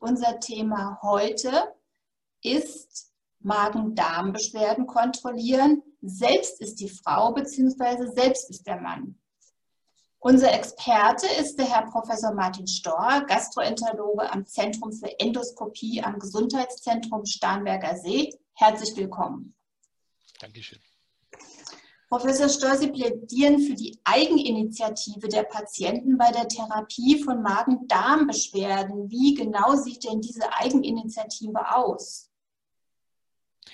unser Thema heute ist Magen-Darm-Beschwerden kontrollieren. Selbst ist die Frau bzw. selbst ist der Mann. Unser Experte ist der Herr Professor Martin Storr, Gastroenterologe am Zentrum für Endoskopie am Gesundheitszentrum Starnberger See. Herzlich willkommen. Dankeschön. Professor Storr, Sie plädieren für die Eigeninitiative der Patienten bei der Therapie von Magen-Darm-Beschwerden. Wie genau sieht denn diese Eigeninitiative aus?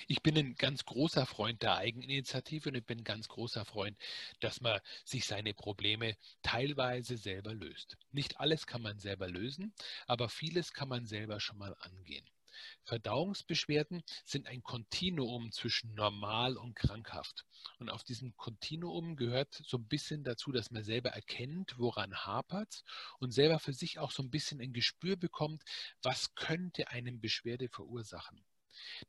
Ich bin ein ganz großer Freund der Eigeninitiative und ich bin ein ganz großer Freund, dass man sich seine Probleme teilweise selber löst. Nicht alles kann man selber lösen, aber vieles kann man selber schon mal angehen. Verdauungsbeschwerden sind ein Kontinuum zwischen normal und krankhaft. Und auf diesem Kontinuum gehört so ein bisschen dazu, dass man selber erkennt, woran hapert und selber für sich auch so ein bisschen ein Gespür bekommt, was könnte einem Beschwerde verursachen.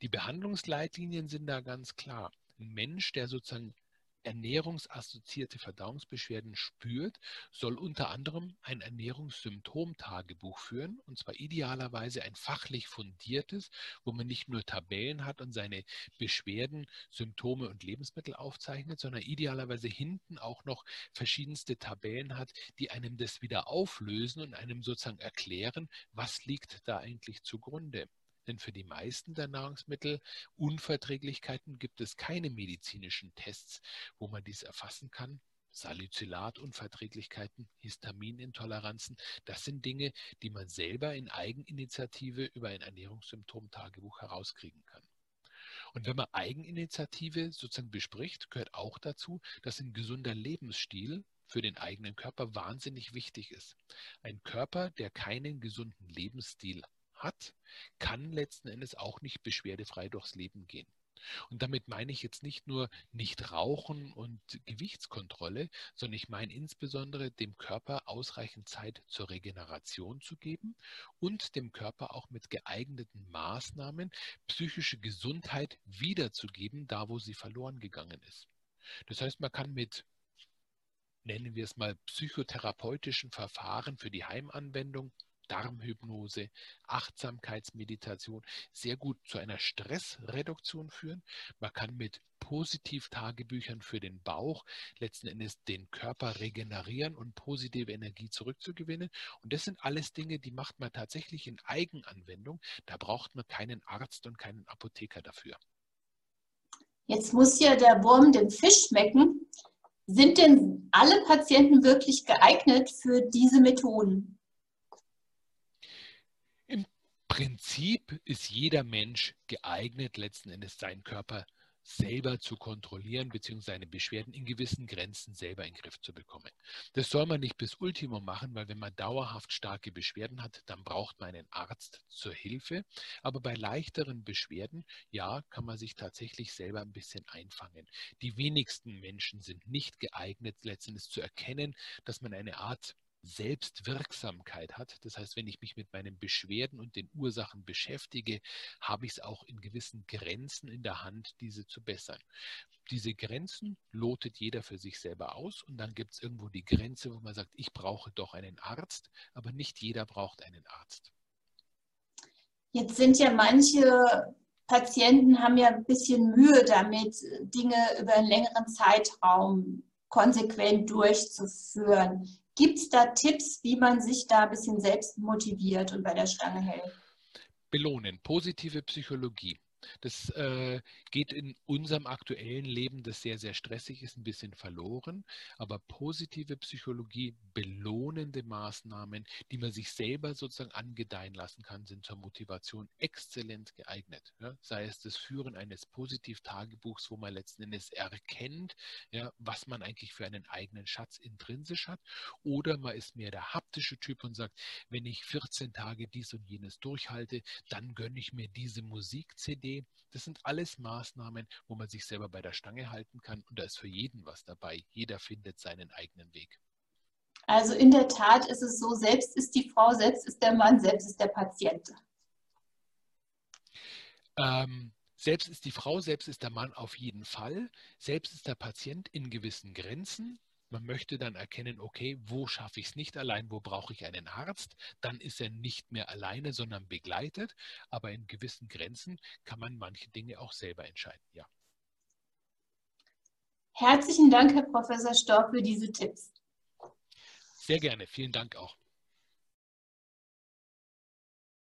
Die Behandlungsleitlinien sind da ganz klar. Ein Mensch, der sozusagen ernährungsassoziierte Verdauungsbeschwerden spürt, soll unter anderem ein Ernährungssymptomtagebuch führen, und zwar idealerweise ein fachlich fundiertes, wo man nicht nur Tabellen hat und seine Beschwerden, Symptome und Lebensmittel aufzeichnet, sondern idealerweise hinten auch noch verschiedenste Tabellen hat, die einem das wieder auflösen und einem sozusagen erklären, was liegt da eigentlich zugrunde. Denn für die meisten der Nahrungsmittelunverträglichkeiten gibt es keine medizinischen Tests, wo man dies erfassen kann. Salicylatunverträglichkeiten, Histaminintoleranzen, das sind Dinge, die man selber in Eigeninitiative über ein Ernährungssymptom-Tagebuch herauskriegen kann. Und wenn man Eigeninitiative sozusagen bespricht, gehört auch dazu, dass ein gesunder Lebensstil für den eigenen Körper wahnsinnig wichtig ist. Ein Körper, der keinen gesunden Lebensstil hat, kann letzten Endes auch nicht beschwerdefrei durchs Leben gehen. Und damit meine ich jetzt nicht nur nicht rauchen und Gewichtskontrolle, sondern ich meine insbesondere dem Körper ausreichend Zeit zur Regeneration zu geben und dem Körper auch mit geeigneten Maßnahmen psychische Gesundheit wiederzugeben, da wo sie verloren gegangen ist. Das heißt, man kann mit nennen wir es mal psychotherapeutischen Verfahren für die Heimanwendung Darmhypnose, Achtsamkeitsmeditation sehr gut zu einer Stressreduktion führen. Man kann mit Positiv-Tagebüchern für den Bauch letzten Endes den Körper regenerieren und positive Energie zurückzugewinnen. Und das sind alles Dinge, die macht man tatsächlich in Eigenanwendung. Da braucht man keinen Arzt und keinen Apotheker dafür. Jetzt muss ja der Wurm dem Fisch schmecken. Sind denn alle Patienten wirklich geeignet für diese Methoden? Prinzip ist jeder Mensch geeignet, letzten Endes seinen Körper selber zu kontrollieren, beziehungsweise seine Beschwerden in gewissen Grenzen selber in den Griff zu bekommen. Das soll man nicht bis Ultimum machen, weil wenn man dauerhaft starke Beschwerden hat, dann braucht man einen Arzt zur Hilfe. Aber bei leichteren Beschwerden, ja, kann man sich tatsächlich selber ein bisschen einfangen. Die wenigsten Menschen sind nicht geeignet, letztendlich zu erkennen, dass man eine Art Selbstwirksamkeit hat. Das heißt, wenn ich mich mit meinen Beschwerden und den Ursachen beschäftige, habe ich es auch in gewissen Grenzen in der Hand, diese zu bessern. Diese Grenzen lotet jeder für sich selber aus und dann gibt es irgendwo die Grenze, wo man sagt, ich brauche doch einen Arzt, aber nicht jeder braucht einen Arzt. Jetzt sind ja manche Patienten haben ja ein bisschen Mühe damit, Dinge über einen längeren Zeitraum konsequent durchzuführen. Gibt es da Tipps, wie man sich da ein bisschen selbst motiviert und bei der Stange hält? Belohnen, positive Psychologie. Das äh, geht in unserem aktuellen Leben, das sehr, sehr stressig ist, ein bisschen verloren. Aber positive Psychologie, belohnende Maßnahmen, die man sich selber sozusagen angedeihen lassen kann, sind zur Motivation exzellent geeignet. Ja? Sei es das Führen eines Positiv-Tagebuchs, wo man letzten Endes erkennt, ja, was man eigentlich für einen eigenen Schatz intrinsisch hat. Oder man ist mehr der haptische Typ und sagt, wenn ich 14 Tage dies und jenes durchhalte, dann gönne ich mir diese Musik-CD das sind alles Maßnahmen, wo man sich selber bei der Stange halten kann und da ist für jeden was dabei. Jeder findet seinen eigenen Weg. Also in der Tat ist es so, selbst ist die Frau, selbst ist der Mann, selbst ist der Patient. Ähm, selbst ist die Frau, selbst ist der Mann auf jeden Fall, selbst ist der Patient in gewissen Grenzen. Man möchte dann erkennen, okay, wo schaffe ich es nicht allein, wo brauche ich einen Arzt? Dann ist er nicht mehr alleine, sondern begleitet. Aber in gewissen Grenzen kann man manche Dinge auch selber entscheiden. Ja. Herzlichen Dank, Herr Professor Storr, für diese Tipps. Sehr gerne. Vielen Dank auch.